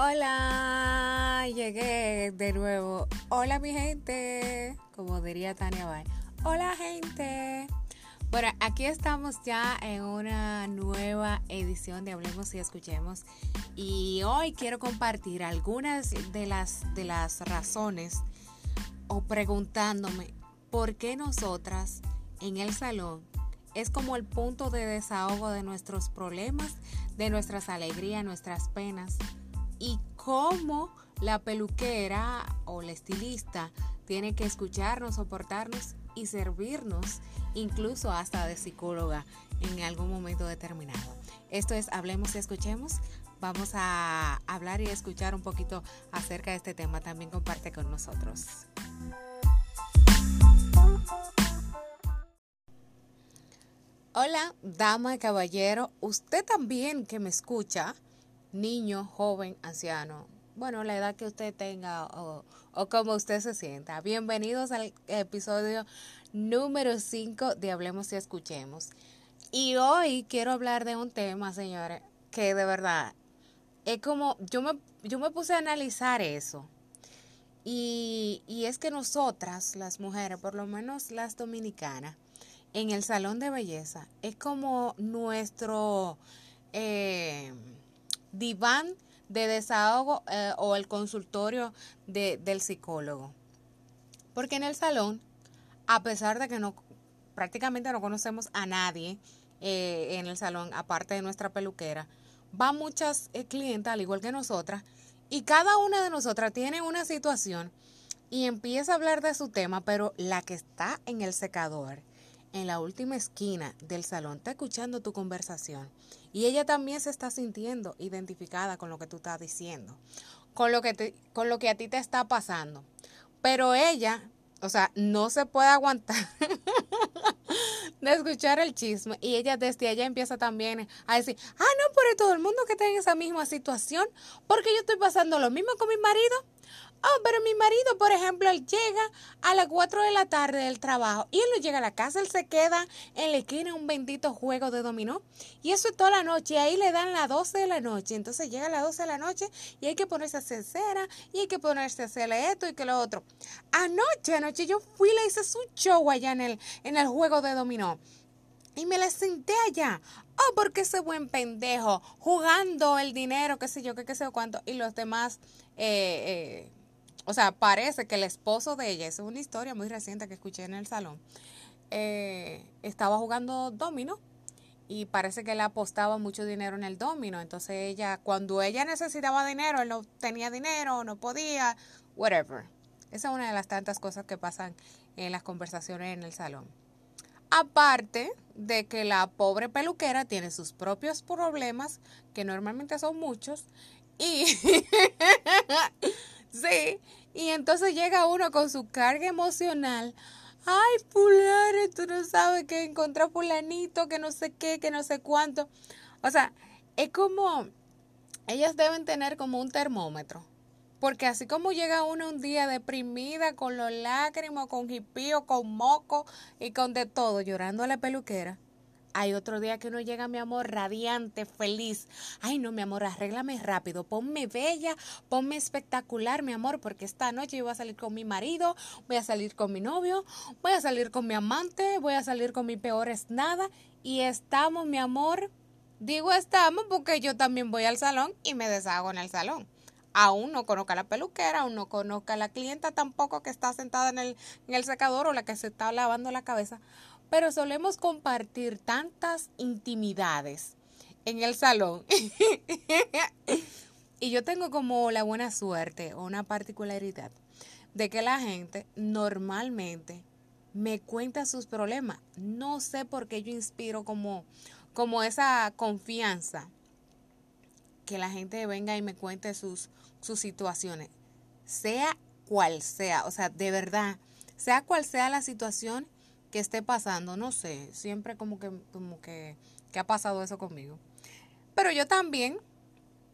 Hola, llegué de nuevo. Hola mi gente, como diría Tania Bay. Hola gente. Bueno, aquí estamos ya en una nueva edición de Hablemos y Escuchemos y hoy quiero compartir algunas de las, de las razones o preguntándome por qué nosotras en el salón es como el punto de desahogo de nuestros problemas, de nuestras alegrías, nuestras penas y cómo la peluquera o la estilista tiene que escucharnos, soportarnos y servirnos incluso hasta de psicóloga en algún momento determinado. Esto es Hablemos y Escuchemos. Vamos a hablar y escuchar un poquito acerca de este tema. También comparte con nosotros. Hola, dama y caballero. Usted también que me escucha, niño, joven, anciano, bueno, la edad que usted tenga o, o como usted se sienta. Bienvenidos al episodio número 5 de Hablemos y Escuchemos. Y hoy quiero hablar de un tema, señores, que de verdad es como, yo me, yo me puse a analizar eso. Y, y es que nosotras, las mujeres, por lo menos las dominicanas, en el salón de belleza, es como nuestro eh, diván de desahogo eh, o el consultorio de, del psicólogo. Porque en el salón, a pesar de que no prácticamente no conocemos a nadie eh, en el salón, aparte de nuestra peluquera, van muchas eh, clientas, al igual que nosotras, y cada una de nosotras tiene una situación y empieza a hablar de su tema, pero la que está en el secador, en la última esquina del salón, está escuchando tu conversación y ella también se está sintiendo identificada con lo que tú estás diciendo, con lo que, con lo que a ti te está pasando. Pero ella, o sea, no se puede aguantar de escuchar el chisme y ella desde allá empieza también a decir, ah, no, por todo el mundo que está en esa misma situación, porque yo estoy pasando lo mismo con mi marido. Oh, pero mi marido, por ejemplo, él llega a las 4 de la tarde del trabajo y él no llega a la casa, él se queda en la esquina un bendito juego de dominó. Y eso es toda la noche. Y ahí le dan las 12 de la noche. Entonces llega a las 12 de la noche y hay que ponerse a hacer cera y hay que ponerse a hacerle esto y que lo otro. Anoche, anoche yo fui y le hice su show allá en el, en el juego de dominó. Y me la senté allá. Oh, porque ese buen pendejo jugando el dinero, qué sé yo, qué, qué sé yo cuánto. Y los demás, eh, eh, o sea, parece que el esposo de ella, es una historia muy reciente que escuché en el salón, eh, estaba jugando domino y parece que él apostaba mucho dinero en el domino. Entonces ella, cuando ella necesitaba dinero, él no tenía dinero, no podía, whatever. Esa es una de las tantas cosas que pasan en las conversaciones en el salón. Aparte de que la pobre peluquera tiene sus propios problemas, que normalmente son muchos, y y entonces llega uno con su carga emocional. Ay, fulano, tú no sabes que encontró fulanito, que no sé qué, que no sé cuánto. O sea, es como, ellas deben tener como un termómetro. Porque así como llega uno un día deprimida, con los lágrimas, con jipío, con moco y con de todo, llorando a la peluquera, hay otro día que uno llega, mi amor, radiante, feliz. Ay, no, mi amor, arréglame rápido. Ponme bella, ponme espectacular, mi amor, porque esta noche yo voy a salir con mi marido, voy a salir con mi novio, voy a salir con mi amante, voy a salir con mi peor es nada. Y estamos, mi amor. Digo estamos porque yo también voy al salón y me deshago en el salón. Aún no conozca la peluquera, aún no conozca la clienta tampoco que está sentada en el, en el secador o la que se está lavando la cabeza pero solemos compartir tantas intimidades en el salón. y yo tengo como la buena suerte o una particularidad de que la gente normalmente me cuenta sus problemas. No sé por qué yo inspiro como, como esa confianza que la gente venga y me cuente sus, sus situaciones, sea cual sea, o sea, de verdad, sea cual sea la situación, que esté pasando, no sé, siempre como que, como que, que ha pasado eso conmigo. Pero yo también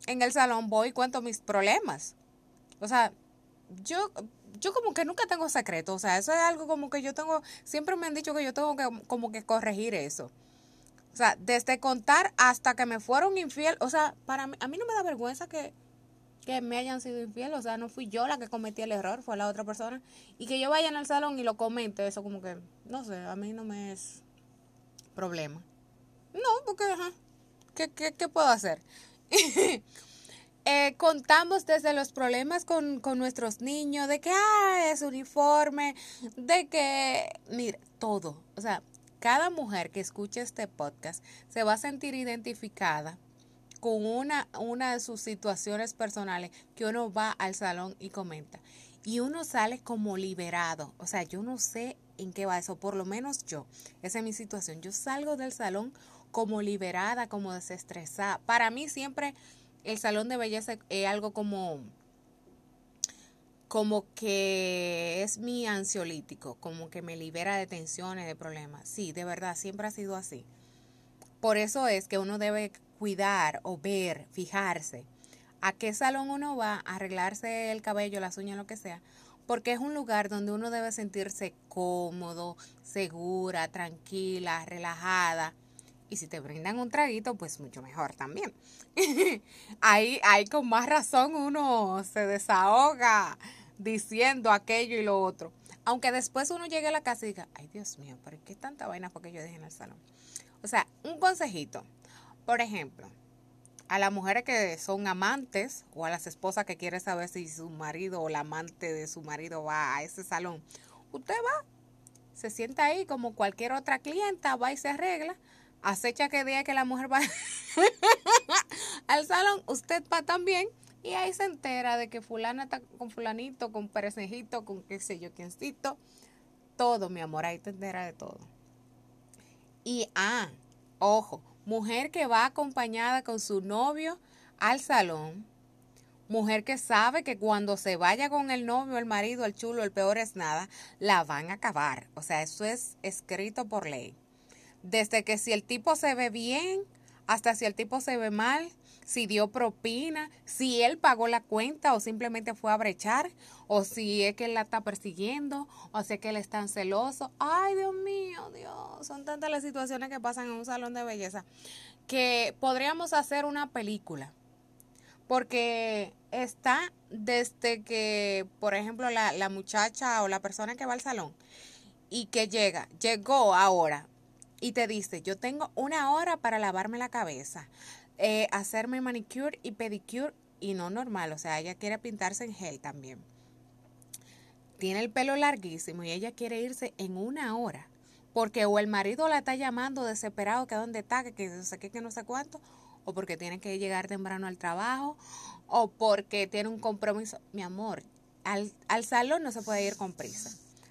en el salón voy y cuento mis problemas. O sea, yo, yo como que nunca tengo secreto. O sea, eso es algo como que yo tengo, siempre me han dicho que yo tengo que como que corregir eso. O sea, desde contar hasta que me fueron infiel. O sea, para a mí no me da vergüenza que, que me hayan sido infiel, o sea, no fui yo la que cometí el error, fue la otra persona. Y que yo vaya en el salón y lo comente, eso como que, no sé, a mí no me es problema. No, porque, ajá, ¿qué, qué, qué puedo hacer? eh, contamos desde los problemas con, con nuestros niños, de que, ah, es uniforme, de que, mire, todo, o sea, cada mujer que escuche este podcast se va a sentir identificada con una, una de sus situaciones personales que uno va al salón y comenta. Y uno sale como liberado. O sea, yo no sé en qué va eso, por lo menos yo. Esa es mi situación. Yo salgo del salón como liberada, como desestresada. Para mí siempre el salón de belleza es algo como como que es mi ansiolítico, como que me libera de tensiones, de problemas. Sí, de verdad, siempre ha sido así. Por eso es que uno debe cuidar o ver, fijarse a qué salón uno va a arreglarse el cabello, las uñas, lo que sea, porque es un lugar donde uno debe sentirse cómodo, segura, tranquila, relajada. Y si te brindan un traguito, pues mucho mejor también. ahí, ahí con más razón uno se desahoga diciendo aquello y lo otro. Aunque después uno llegue a la casa y diga, ay Dios mío, ¿pero qué tanta vaina fue que yo dejé en el salón? O sea, un consejito. Por ejemplo, a las mujeres que son amantes o a las esposas que quieren saber si su marido o la amante de su marido va a ese salón, usted va, se sienta ahí como cualquier otra clienta, va y se arregla, acecha que día que la mujer va al salón, usted va también y ahí se entera de que fulana está con fulanito, con perecejito, con qué sé yo, quiéncito. Todo, mi amor, ahí te entera de todo. Y, ah, ojo, mujer que va acompañada con su novio al salón. Mujer que sabe que cuando se vaya con el novio, el marido, el chulo, el peor es nada, la van a acabar. O sea, eso es escrito por ley. Desde que si el tipo se ve bien, hasta si el tipo se ve mal, si dio propina, si él pagó la cuenta o simplemente fue a brechar, o si es que él la está persiguiendo, o si es que él es tan celoso. Ay, Dios mío, Dios, son tantas las situaciones que pasan en un salón de belleza que podríamos hacer una película. Porque está desde que, por ejemplo, la, la muchacha o la persona que va al salón y que llega, llegó ahora, y te dice, yo tengo una hora para lavarme la cabeza, eh, hacerme manicure y pedicure y no normal, o sea, ella quiere pintarse en gel también. Tiene el pelo larguísimo y ella quiere irse en una hora, porque o el marido la está llamando desesperado que dónde está, que, no sé qué, que no sé cuánto, o porque tiene que llegar temprano al trabajo, o porque tiene un compromiso. Mi amor, al, al salón no se puede ir con prisa.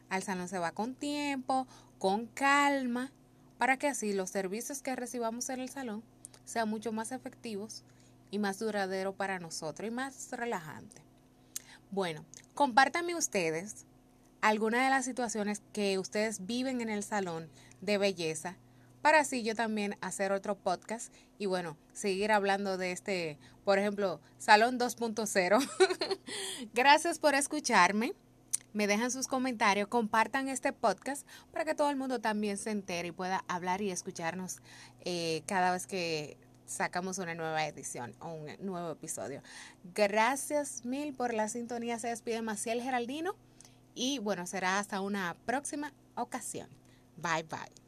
Al salón se va con tiempo, con calma, para que así los servicios que recibamos en el salón sean mucho más efectivos y más duradero para nosotros y más relajante. Bueno, compártanme ustedes algunas de las situaciones que ustedes viven en el salón de belleza para así yo también hacer otro podcast y bueno, seguir hablando de este, por ejemplo, Salón 2.0. Gracias por escucharme. Me dejan sus comentarios, compartan este podcast para que todo el mundo también se entere y pueda hablar y escucharnos eh, cada vez que sacamos una nueva edición o un nuevo episodio. Gracias mil por la sintonía. Se despide Maciel Geraldino y bueno, será hasta una próxima ocasión. Bye bye.